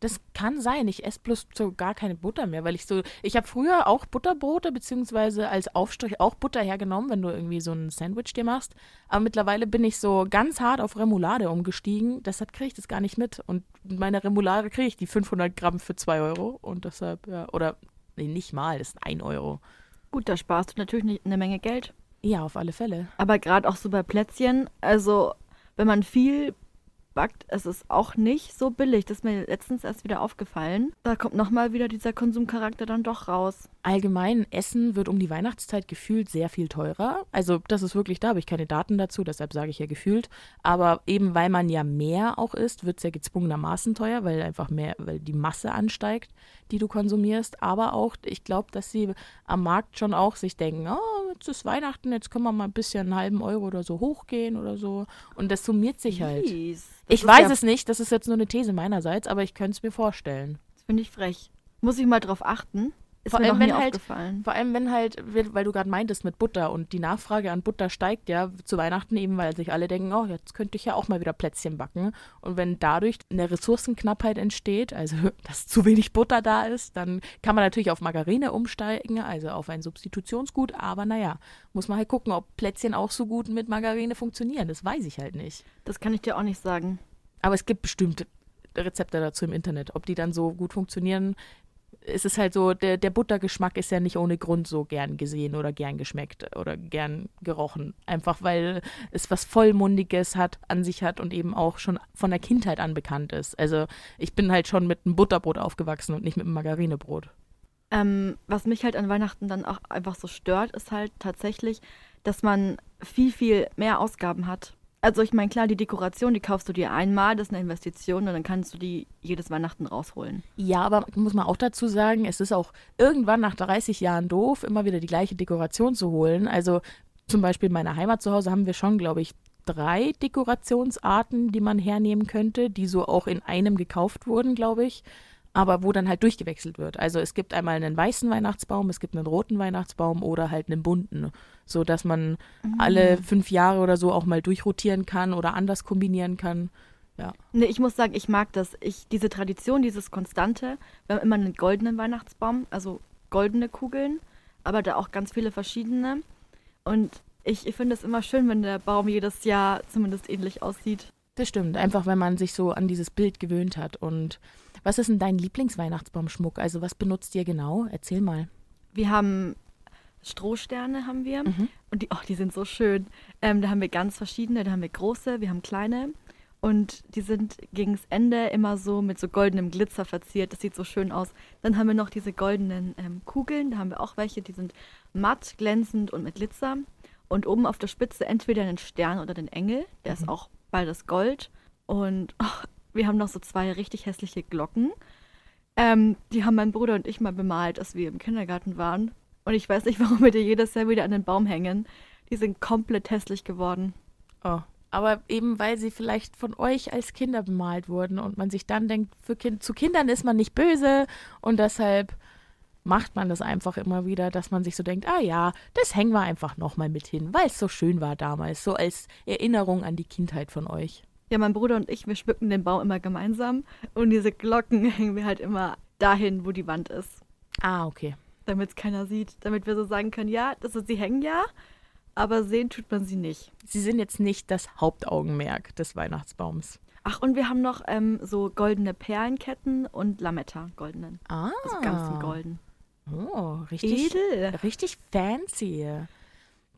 Das kann sein. Ich esse bloß so gar keine Butter mehr, weil ich so. Ich habe früher auch Butterbrote beziehungsweise als Aufstrich auch Butter hergenommen, wenn du irgendwie so ein Sandwich dir machst. Aber mittlerweile bin ich so ganz hart auf Remoulade umgestiegen. Deshalb kriege ich das gar nicht mit. Und meine Remoulade kriege ich die 500 Gramm für 2 Euro. Und deshalb, ja. Oder, nee, nicht mal, das ist 1 Euro. Gut, da sparst du natürlich nicht eine Menge Geld. Ja, auf alle Fälle. Aber gerade auch so bei Plätzchen, also wenn man viel backt, es ist auch nicht so billig. Das ist mir letztens erst wieder aufgefallen. Da kommt nochmal wieder dieser Konsumcharakter dann doch raus. Allgemein, Essen wird um die Weihnachtszeit gefühlt sehr viel teurer. Also das ist wirklich, da habe ich keine Daten dazu, deshalb sage ich ja gefühlt. Aber eben weil man ja mehr auch isst, wird es ja gezwungenermaßen teuer, weil einfach mehr, weil die Masse ansteigt, die du konsumierst. Aber auch, ich glaube, dass sie am Markt schon auch sich denken, oh, jetzt ist Weihnachten, jetzt können wir mal ein bisschen einen halben Euro oder so hochgehen oder so. Und das summiert sich halt. Mies. Ich weiß ja- es nicht, das ist jetzt nur eine These meinerseits, aber ich könnte es mir vorstellen. Das finde ich frech. Muss ich mal drauf achten. Ist Vor mir allem, wenn halt-. Vor allem, wenn halt, weil du gerade meintest mit Butter und die Nachfrage an Butter steigt ja zu Weihnachten eben, weil sich alle denken, oh, jetzt könnte ich ja auch mal wieder Plätzchen backen. Und wenn dadurch eine Ressourcenknappheit entsteht, also dass zu wenig Butter da ist, dann kann man natürlich auf Margarine umsteigen, also auf ein Substitutionsgut. Aber naja, muss man halt gucken, ob Plätzchen auch so gut mit Margarine funktionieren. Das weiß ich halt nicht. Das kann ich dir auch nicht sagen. Aber es gibt bestimmt Rezepte dazu im Internet. Ob die dann so gut funktionieren, es ist halt so, der, der Buttergeschmack ist ja nicht ohne Grund so gern gesehen oder gern geschmeckt oder gern gerochen. Einfach weil es was Vollmundiges hat, an sich hat und eben auch schon von der Kindheit an bekannt ist. Also ich bin halt schon mit einem Butterbrot aufgewachsen und nicht mit einem Margarinebrot. Ähm, was mich halt an Weihnachten dann auch einfach so stört, ist halt tatsächlich, dass man viel, viel mehr Ausgaben hat. Also ich meine, klar, die Dekoration, die kaufst du dir einmal, das ist eine Investition und dann kannst du die jedes Weihnachten rausholen. Ja, aber muss man auch dazu sagen, es ist auch irgendwann nach 30 Jahren doof, immer wieder die gleiche Dekoration zu holen. Also zum Beispiel in meiner Heimat zu Hause haben wir schon, glaube ich, drei Dekorationsarten, die man hernehmen könnte, die so auch in einem gekauft wurden, glaube ich. Aber wo dann halt durchgewechselt wird. Also es gibt einmal einen weißen Weihnachtsbaum, es gibt einen roten Weihnachtsbaum oder halt einen bunten, so dass man alle fünf Jahre oder so auch mal durchrotieren kann oder anders kombinieren kann. Nee, ich muss sagen, ich mag das. Ich, diese Tradition, dieses Konstante, wir haben immer einen goldenen Weihnachtsbaum, also goldene Kugeln, aber da auch ganz viele verschiedene. Und ich, ich finde es immer schön, wenn der Baum jedes Jahr zumindest ähnlich aussieht. Das stimmt, einfach weil man sich so an dieses Bild gewöhnt hat. Und was ist denn dein Lieblingsweihnachtsbaumschmuck? Also was benutzt ihr genau? Erzähl mal. Wir haben Strohsterne haben wir Mhm. und die, oh, die sind so schön. Ähm, da haben wir ganz verschiedene, da haben wir große, wir haben kleine und die sind gegens Ende immer so mit so goldenem Glitzer verziert. Das sieht so schön aus. Dann haben wir noch diese goldenen ähm, Kugeln, da haben wir auch welche, die sind matt, glänzend und mit Glitzer. Und oben auf der Spitze entweder einen Stern oder den Engel, der ist auch beides Gold. Und oh, wir haben noch so zwei richtig hässliche Glocken. Ähm, die haben mein Bruder und ich mal bemalt, als wir im Kindergarten waren. Und ich weiß nicht, warum wir die jedes Jahr wieder an den Baum hängen. Die sind komplett hässlich geworden. Oh. Aber eben weil sie vielleicht von euch als Kinder bemalt wurden und man sich dann denkt, kind, zu Kindern ist man nicht böse und deshalb macht man das einfach immer wieder, dass man sich so denkt, ah ja, das hängen wir einfach nochmal mit hin, weil es so schön war damals, so als Erinnerung an die Kindheit von euch. Ja, mein Bruder und ich, wir schmücken den Baum immer gemeinsam. Und diese Glocken hängen wir halt immer dahin, wo die Wand ist. Ah, okay. Damit es keiner sieht. Damit wir so sagen können, ja, das ist, sie hängen ja, aber sehen tut man sie nicht. Sie sind jetzt nicht das Hauptaugenmerk des Weihnachtsbaums. Ach, und wir haben noch ähm, so goldene Perlenketten und Lametta goldenen. Ah. Also ganz in golden. Oh, richtig. Edel. Richtig fancy.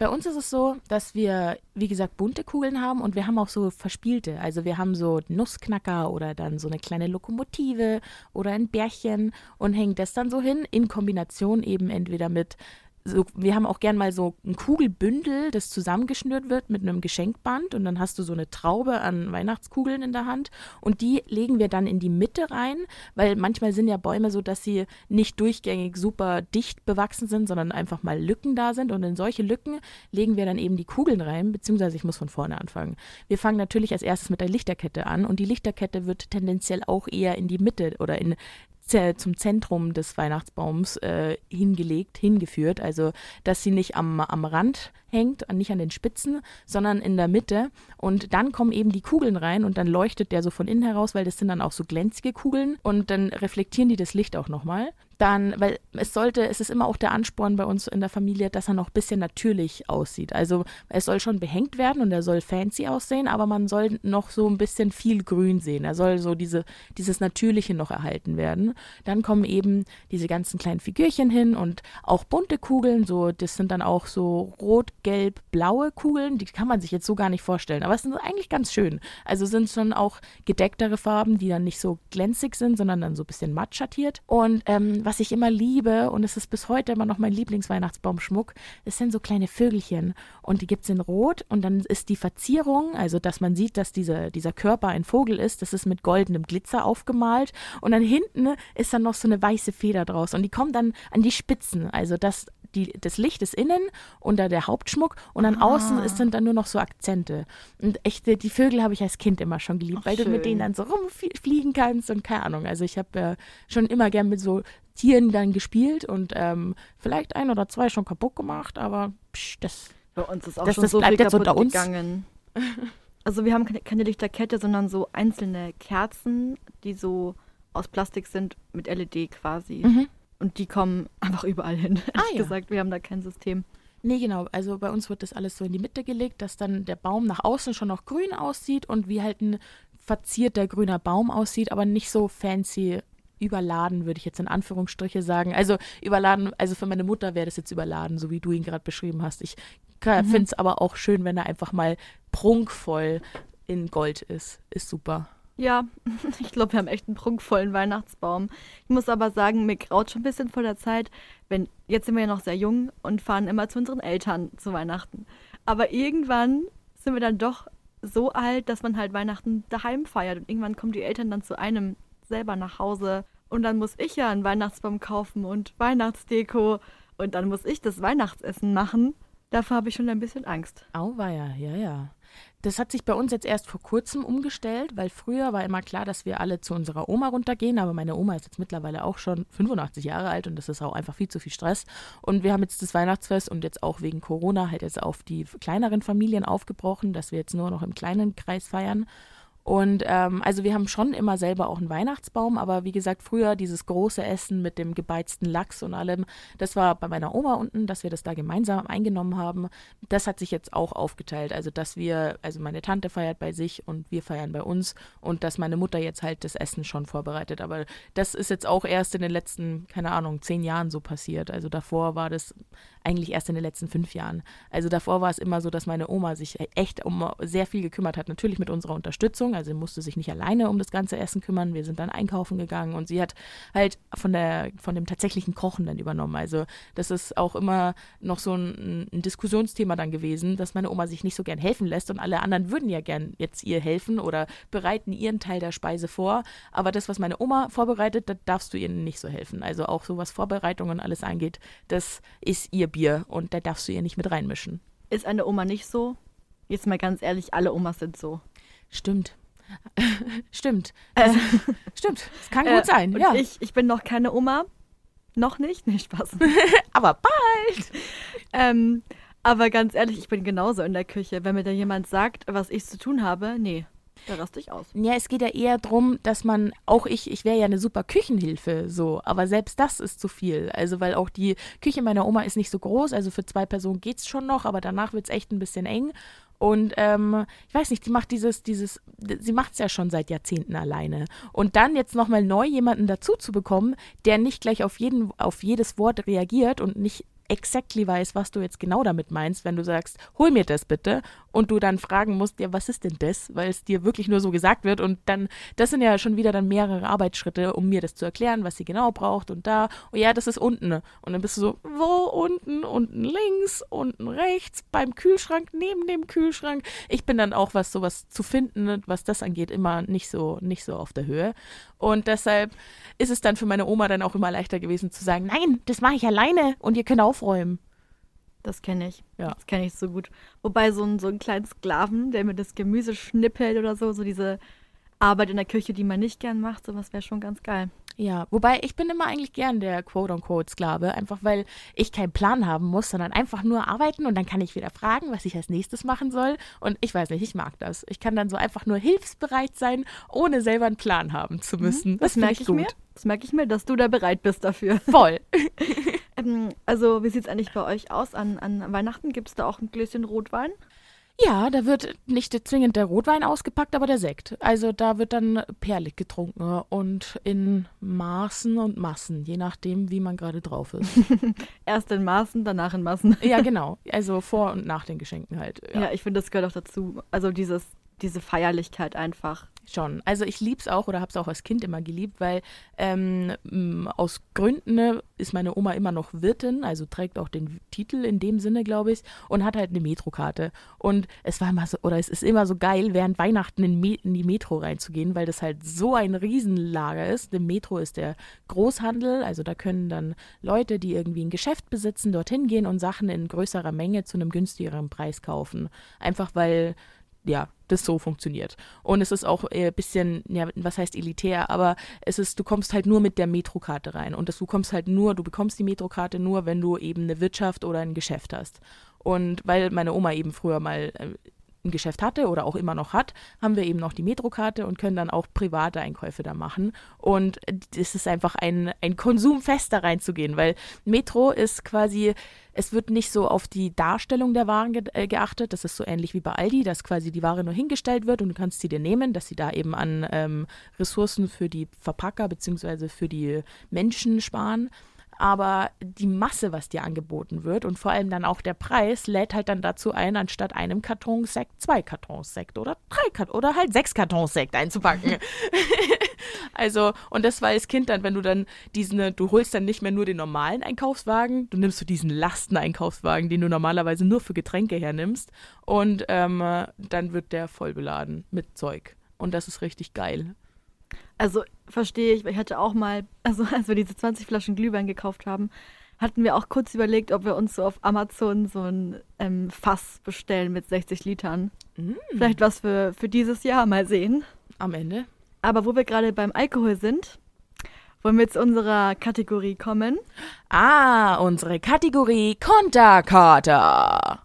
Bei uns ist es so, dass wir, wie gesagt, bunte Kugeln haben und wir haben auch so verspielte. Also wir haben so Nussknacker oder dann so eine kleine Lokomotive oder ein Bärchen und hängen das dann so hin in Kombination eben entweder mit so, wir haben auch gern mal so ein Kugelbündel, das zusammengeschnürt wird mit einem Geschenkband. Und dann hast du so eine Traube an Weihnachtskugeln in der Hand. Und die legen wir dann in die Mitte rein, weil manchmal sind ja Bäume so, dass sie nicht durchgängig super dicht bewachsen sind, sondern einfach mal Lücken da sind. Und in solche Lücken legen wir dann eben die Kugeln rein, beziehungsweise ich muss von vorne anfangen. Wir fangen natürlich als erstes mit der Lichterkette an. Und die Lichterkette wird tendenziell auch eher in die Mitte oder in zum Zentrum des Weihnachtsbaums äh, hingelegt, hingeführt. Also, dass sie nicht am, am Rand hängt, nicht an den Spitzen, sondern in der Mitte. Und dann kommen eben die Kugeln rein und dann leuchtet der so von innen heraus, weil das sind dann auch so glänzige Kugeln und dann reflektieren die das Licht auch nochmal. Dann, weil es sollte, es ist immer auch der Ansporn bei uns in der Familie, dass er noch ein bisschen natürlich aussieht. Also es soll schon behängt werden und er soll fancy aussehen, aber man soll noch so ein bisschen viel Grün sehen. Er soll so diese, dieses Natürliche noch erhalten werden. Dann kommen eben diese ganzen kleinen Figürchen hin und auch bunte Kugeln, so, das sind dann auch so rot, gelb, blaue Kugeln, die kann man sich jetzt so gar nicht vorstellen, aber es sind eigentlich ganz schön. Also sind schon auch gedecktere Farben, die dann nicht so glänzig sind, sondern dann so ein bisschen matt schattiert. Und ähm, was ich immer liebe, und es ist bis heute immer noch mein Lieblingsweihnachtsbaumschmuck, es sind so kleine Vögelchen. Und die gibt es in Rot. Und dann ist die Verzierung, also dass man sieht, dass diese, dieser Körper ein Vogel ist, das ist mit goldenem Glitzer aufgemalt. Und dann hinten ist dann noch so eine weiße Feder draus. Und die kommt dann an die Spitzen. Also das die, das Licht ist innen unter der Hauptschmuck und an ah. außen ist, sind dann nur noch so Akzente. Und echte, die Vögel habe ich als Kind immer schon geliebt, Ach, weil schön. du mit denen dann so rumfliegen kannst und keine Ahnung. Also ich habe äh, schon immer gern mit so Tieren dann gespielt und ähm, vielleicht ein oder zwei schon kaputt gemacht, aber psch, das, Bei uns ist auch das, schon das so bleibt viel jetzt unter uns. gegangen. Also wir haben keine, keine Lichterkette, sondern so einzelne Kerzen, die so aus Plastik sind mit LED quasi. Mhm. Und die kommen einfach überall hin. Ah, ja. gesagt, wir haben da kein System. Nee, genau. Also bei uns wird das alles so in die Mitte gelegt, dass dann der Baum nach außen schon noch grün aussieht und wie halt ein verzierter grüner Baum aussieht, aber nicht so fancy überladen, würde ich jetzt in Anführungsstriche sagen. Also überladen, also für meine Mutter wäre das jetzt überladen, so wie du ihn gerade beschrieben hast. Ich mhm. finde es aber auch schön, wenn er einfach mal prunkvoll in Gold ist. Ist super. Ja, ich glaube, wir haben echt einen prunkvollen Weihnachtsbaum. Ich muss aber sagen, mir graut schon ein bisschen vor der Zeit, wenn jetzt sind wir ja noch sehr jung und fahren immer zu unseren Eltern zu Weihnachten. Aber irgendwann sind wir dann doch so alt, dass man halt Weihnachten daheim feiert und irgendwann kommen die Eltern dann zu einem selber nach Hause und dann muss ich ja einen Weihnachtsbaum kaufen und Weihnachtsdeko und dann muss ich das Weihnachtsessen machen. Davor habe ich schon ein bisschen Angst. Auweia, ja, ja. Das hat sich bei uns jetzt erst vor kurzem umgestellt, weil früher war immer klar, dass wir alle zu unserer Oma runtergehen, aber meine Oma ist jetzt mittlerweile auch schon 85 Jahre alt und das ist auch einfach viel zu viel Stress. Und wir haben jetzt das Weihnachtsfest und jetzt auch wegen Corona halt jetzt auf die kleineren Familien aufgebrochen, dass wir jetzt nur noch im kleinen Kreis feiern. Und ähm, also wir haben schon immer selber auch einen Weihnachtsbaum, aber wie gesagt, früher dieses große Essen mit dem gebeizten Lachs und allem, das war bei meiner Oma unten, dass wir das da gemeinsam eingenommen haben. Das hat sich jetzt auch aufgeteilt. Also dass wir, also meine Tante feiert bei sich und wir feiern bei uns und dass meine Mutter jetzt halt das Essen schon vorbereitet. Aber das ist jetzt auch erst in den letzten, keine Ahnung, zehn Jahren so passiert. Also davor war das eigentlich erst in den letzten fünf Jahren. Also davor war es immer so, dass meine Oma sich echt um sehr viel gekümmert hat, natürlich mit unserer Unterstützung. Also sie musste sich nicht alleine um das ganze Essen kümmern. Wir sind dann einkaufen gegangen und sie hat halt von der von dem tatsächlichen Kochen dann übernommen. Also das ist auch immer noch so ein, ein Diskussionsthema dann gewesen, dass meine Oma sich nicht so gern helfen lässt und alle anderen würden ja gern jetzt ihr helfen oder bereiten ihren Teil der Speise vor. Aber das, was meine Oma vorbereitet, da darfst du ihr nicht so helfen. Also auch so was Vorbereitungen und alles angeht, das ist ihr Bier und da darfst du ihr nicht mit reinmischen. Ist eine Oma nicht so? Jetzt mal ganz ehrlich, alle Omas sind so. Stimmt. stimmt. Äh, stimmt. Es kann äh, gut sein. ja. Ich, ich bin noch keine Oma. Noch nicht? Nee, Spaß. aber bald. ähm, aber ganz ehrlich, ich bin genauso in der Küche. Wenn mir da jemand sagt, was ich zu tun habe, nee, da raste ich aus. Ja, es geht ja eher darum, dass man, auch ich, ich wäre ja eine super Küchenhilfe, so, aber selbst das ist zu viel. Also, weil auch die Küche meiner Oma ist nicht so groß, also für zwei Personen geht es schon noch, aber danach wird es echt ein bisschen eng. Und ähm, ich weiß nicht, die macht dieses, dieses, sie macht es ja schon seit Jahrzehnten alleine. Und dann jetzt nochmal neu jemanden dazu zu bekommen, der nicht gleich auf jeden, auf jedes Wort reagiert und nicht exactly weiß, was du jetzt genau damit meinst, wenn du sagst, hol mir das bitte und du dann fragen musst, ja, was ist denn das, weil es dir wirklich nur so gesagt wird und dann, das sind ja schon wieder dann mehrere Arbeitsschritte, um mir das zu erklären, was sie genau braucht und da, oh ja, das ist unten. Und dann bist du so, wo unten, unten links, unten rechts, beim Kühlschrank, neben dem Kühlschrank. Ich bin dann auch, was sowas zu finden, was das angeht, immer nicht so, nicht so auf der Höhe. Und deshalb ist es dann für meine Oma dann auch immer leichter gewesen zu sagen, nein, das mache ich alleine und ihr könnt aufräumen. Das kenne ich. Ja. Das kenne ich so gut. Wobei so ein, so ein kleinen Sklaven, der mir das Gemüse schnippelt oder so, so diese Arbeit in der Küche, die man nicht gern macht, sowas wäre schon ganz geil. Ja, wobei ich bin immer eigentlich gern der Quote-unquote-Sklave, einfach weil ich keinen Plan haben muss, sondern einfach nur arbeiten und dann kann ich wieder fragen, was ich als nächstes machen soll. Und ich weiß nicht, ich mag das. Ich kann dann so einfach nur hilfsbereit sein, ohne selber einen Plan haben zu müssen. Mhm, das, find merke ich, mir. Das merke ich mir, dass du da bereit bist dafür. Voll. Ähm, also, wie sieht es eigentlich bei euch aus? An, an Weihnachten gibt es da auch ein Gläschen Rotwein? Ja, da wird nicht zwingend der Rotwein ausgepackt, aber der Sekt. Also da wird dann perlig getrunken und in Maßen und Massen, je nachdem, wie man gerade drauf ist. Erst in Maßen, danach in Massen. ja, genau. Also vor und nach den Geschenken halt. Ja, ja ich finde, das gehört auch dazu. Also dieses, diese Feierlichkeit einfach. Schon. Also ich liebe es auch oder habe es auch als Kind immer geliebt, weil ähm, aus Gründen ne, ist meine Oma immer noch Wirtin, also trägt auch den Titel in dem Sinne, glaube ich, und hat halt eine Metrokarte. Und es war immer so, oder es ist immer so geil, während Weihnachten in, in die Metro reinzugehen, weil das halt so ein Riesenlager ist. Der Metro ist der Großhandel, also da können dann Leute, die irgendwie ein Geschäft besitzen, dorthin gehen und Sachen in größerer Menge zu einem günstigeren Preis kaufen. Einfach weil ja, das so funktioniert. Und es ist auch ein äh, bisschen, ja, was heißt elitär, aber es ist, du kommst halt nur mit der Metrokarte rein. Und das, du kommst halt nur, du bekommst die Metrokarte nur, wenn du eben eine Wirtschaft oder ein Geschäft hast. Und weil meine Oma eben früher mal ein Geschäft hatte oder auch immer noch hat, haben wir eben noch die Metrokarte und können dann auch private Einkäufe da machen. Und es ist einfach ein, ein Konsumfest da reinzugehen, weil Metro ist quasi, es wird nicht so auf die Darstellung der Waren ge äh, geachtet. Das ist so ähnlich wie bei Aldi, dass quasi die Ware nur hingestellt wird und du kannst sie dir nehmen, dass sie da eben an ähm, Ressourcen für die Verpacker bzw. für die Menschen sparen aber die Masse, was dir angeboten wird und vor allem dann auch der Preis, lädt halt dann dazu ein, anstatt einem Karton Sekt zwei Kartons Sekt oder drei Kartons oder halt sechs Kartons Sekt einzupacken. also, und das war als Kind dann, wenn du dann diesen, du holst dann nicht mehr nur den normalen Einkaufswagen, du nimmst so diesen Lasteneinkaufswagen, den du normalerweise nur für Getränke hernimmst und ähm, dann wird der voll beladen mit Zeug. Und das ist richtig geil. Also verstehe ich, ich hatte auch mal, also als wir diese 20 Flaschen Glühwein gekauft haben, hatten wir auch kurz überlegt, ob wir uns so auf Amazon so ein ähm, Fass bestellen mit 60 Litern. Mm. Vielleicht was für, für dieses Jahr mal sehen. Am Ende. Aber wo wir gerade beim Alkohol sind, wollen wir zu unserer Kategorie kommen. Ah, unsere Kategorie Konterkater.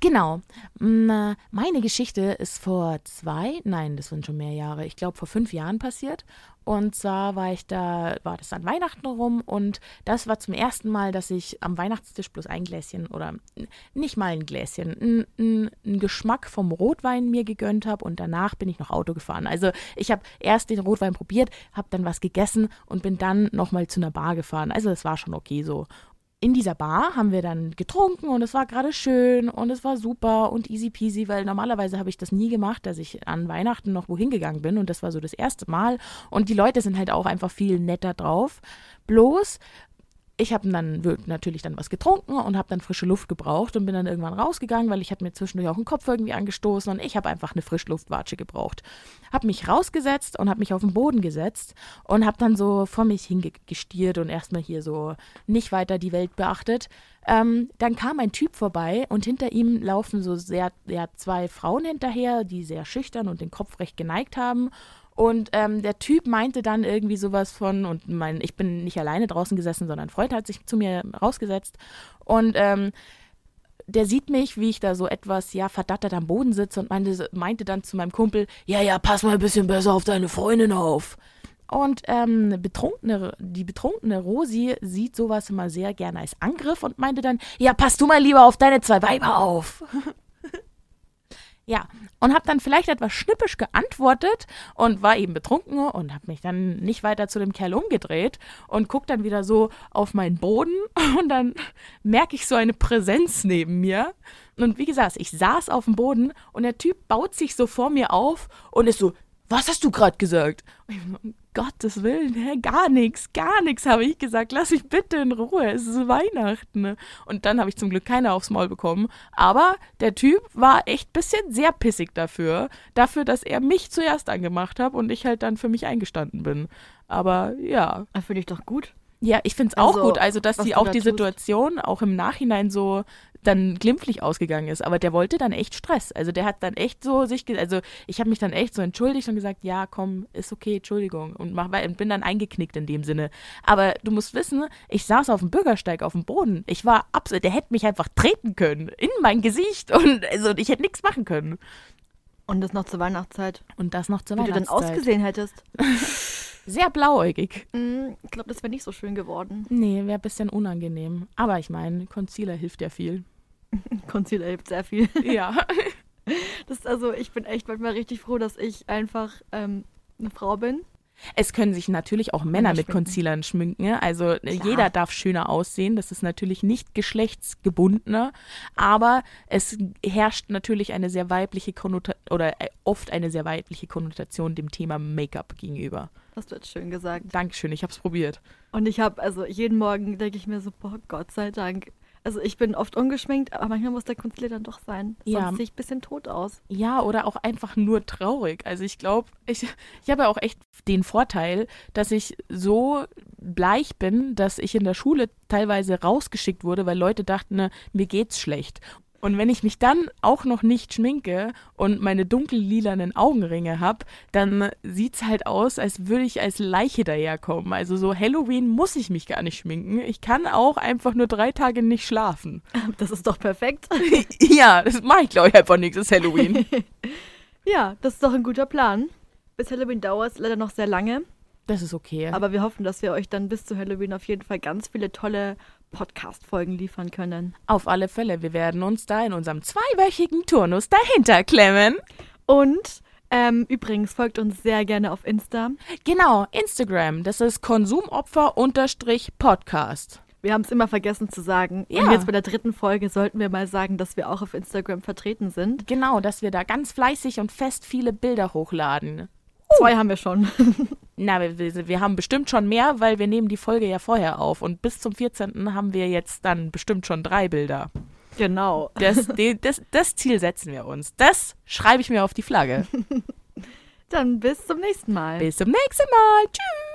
Genau. Äh, meine Geschichte ist vor zwei, nein, das sind schon mehr Jahre, ich glaube vor fünf Jahren passiert. Und zwar war ich da, war das an Weihnachten rum und das war zum ersten Mal, dass ich am Weihnachtstisch bloß ein Gläschen oder nicht mal ein Gläschen, einen Geschmack vom Rotwein mir gegönnt habe und danach bin ich noch Auto gefahren. Also ich habe erst den Rotwein probiert, habe dann was gegessen und bin dann nochmal zu einer Bar gefahren. Also es war schon okay so in dieser Bar haben wir dann getrunken und es war gerade schön und es war super und easy peasy, weil normalerweise habe ich das nie gemacht, dass ich an Weihnachten noch wohin gegangen bin und das war so das erste Mal und die Leute sind halt auch einfach viel netter drauf. Bloß ich habe dann natürlich dann was getrunken und habe dann frische Luft gebraucht und bin dann irgendwann rausgegangen, weil ich hatte mir zwischendurch auch den Kopf irgendwie angestoßen und ich habe einfach eine Frischluftwatsche gebraucht. Habe mich rausgesetzt und habe mich auf den Boden gesetzt und habe dann so vor mich hingestiert und erstmal hier so nicht weiter die Welt beachtet. Ähm, dann kam ein Typ vorbei und hinter ihm laufen so sehr, ja, zwei Frauen hinterher, die sehr schüchtern und den Kopf recht geneigt haben. Und ähm, der Typ meinte dann irgendwie sowas von, und mein, ich bin nicht alleine draußen gesessen, sondern ein Freund hat sich zu mir rausgesetzt. Und ähm, der sieht mich, wie ich da so etwas, ja, verdattert am Boden sitze und meinte, meinte dann zu meinem Kumpel, ja, ja, pass mal ein bisschen besser auf deine Freundin auf. Und ähm, betrunkene, die betrunkene Rosi sieht sowas immer sehr gerne als Angriff und meinte dann, ja, pass du mal lieber auf deine zwei Weiber auf. Ja, und habe dann vielleicht etwas schnippisch geantwortet und war eben betrunken und habe mich dann nicht weiter zu dem Kerl umgedreht und guck dann wieder so auf meinen Boden und dann merke ich so eine Präsenz neben mir. Und wie gesagt, ich saß auf dem Boden und der Typ baut sich so vor mir auf und ist so, was hast du gerade gesagt? Und ich, um Gottes Willen, hä, gar nichts, gar nichts habe ich gesagt. Lass mich bitte in Ruhe, es ist Weihnachten. Und dann habe ich zum Glück keine aufs Maul bekommen. Aber der Typ war echt ein bisschen sehr pissig dafür, dafür, dass er mich zuerst angemacht hat und ich halt dann für mich eingestanden bin. Aber ja. Finde ich doch gut. Ja, ich finde es auch Also, gut, also dass die auch da die tust. Situation auch im Nachhinein so dann glimpflich ausgegangen ist. Aber der wollte dann echt Stress. Also der hat dann echt so sich, also ich habe mich dann echt so entschuldigt und gesagt, ja, komm, ist okay, Entschuldigung. Und, mach, wei- und bin dann eingeknickt in dem Sinne. Aber du musst wissen, ich saß auf dem Bürgersteig auf dem Boden. Ich war absolut, der hätte mich einfach treten können in mein Gesicht und also ich hätte nichts machen können. Und das noch zur Weihnachtszeit. Und das noch zur Wie du dann Weihnachtszeit. ausgesehen hättest. Sehr blauäugig. Mm, Ich glaube, das wäre nicht so schön geworden. Nee, wäre ein bisschen unangenehm. Aber ich meine, Concealer hilft ja viel. Concealer hilft sehr viel. Ja. Das ist also, ich bin echt manchmal richtig froh, dass ich einfach ähm, eine Frau bin. Es können sich natürlich auch Männer mit. Concealern schminken. ne? Also äh, jeder darf schöner aussehen. Das ist natürlich nicht geschlechtsgebundener. Aber es herrscht natürlich eine sehr weibliche Konnotation oder äh, oft eine sehr weibliche Konnotation dem Thema Make-up gegenüber. Hast du jetzt schön gesagt. Dankeschön, ich habe es probiert. Und ich habe, also jeden Morgen denke ich mir so, boah, Gott sei Dank. Also ich bin oft ungeschminkt, aber manchmal muss der Concealer dann doch sein. Sonst Ja. sehe ich ein bisschen tot aus. Ja, oder auch einfach nur traurig. Also ich glaube, ich, ich habe ja auch echt den Vorteil, dass ich so bleich bin, dass ich in der Schule teilweise rausgeschickt wurde, weil Leute dachten, ne, mir geht's schlecht. Und wenn ich mich dann auch noch nicht schminke und meine dunkellilanen Augenringe habe, dann sieht's halt aus, als würde ich als Leiche daherkommen. Also so Halloween muss ich mich gar nicht schminken. Ich kann auch einfach nur drei Tage nicht schlafen. Das ist doch perfekt. ja, das mache ich glaube ich einfach nächstes Halloween. ja, das ist doch ein guter Plan. Bis Halloween dauert es leider noch sehr lange. Das ist okay. Aber wir hoffen, dass wir euch dann bis zu Halloween auf jeden Fall ganz viele tolle Podcast-Folgen liefern können. Auf alle Fälle, wir werden uns da in unserem zweiwöchigen Turnus dahinter klemmen. Und ähm, übrigens folgt uns sehr gerne auf Insta. Genau, Instagram, das ist Konsumopfer-Podcast. Wir haben es immer vergessen zu sagen. Ja. Und jetzt bei der dritten Folge sollten wir mal sagen, dass wir auch auf Instagram vertreten sind. Genau, dass wir da ganz fleißig und fest viele Bilder hochladen. Zwei haben wir schon. Na, wir, wir, wir haben bestimmt schon mehr, weil wir nehmen die Folge ja vorher auf. Und bis zum 14. haben wir jetzt dann bestimmt schon drei Bilder. genau. Das, das, das Ziel setzen wir uns. Das schreibe ich mir auf die Flagge. Dann bis zum nächsten Mal. Bis zum nächsten Mal. Tschüss.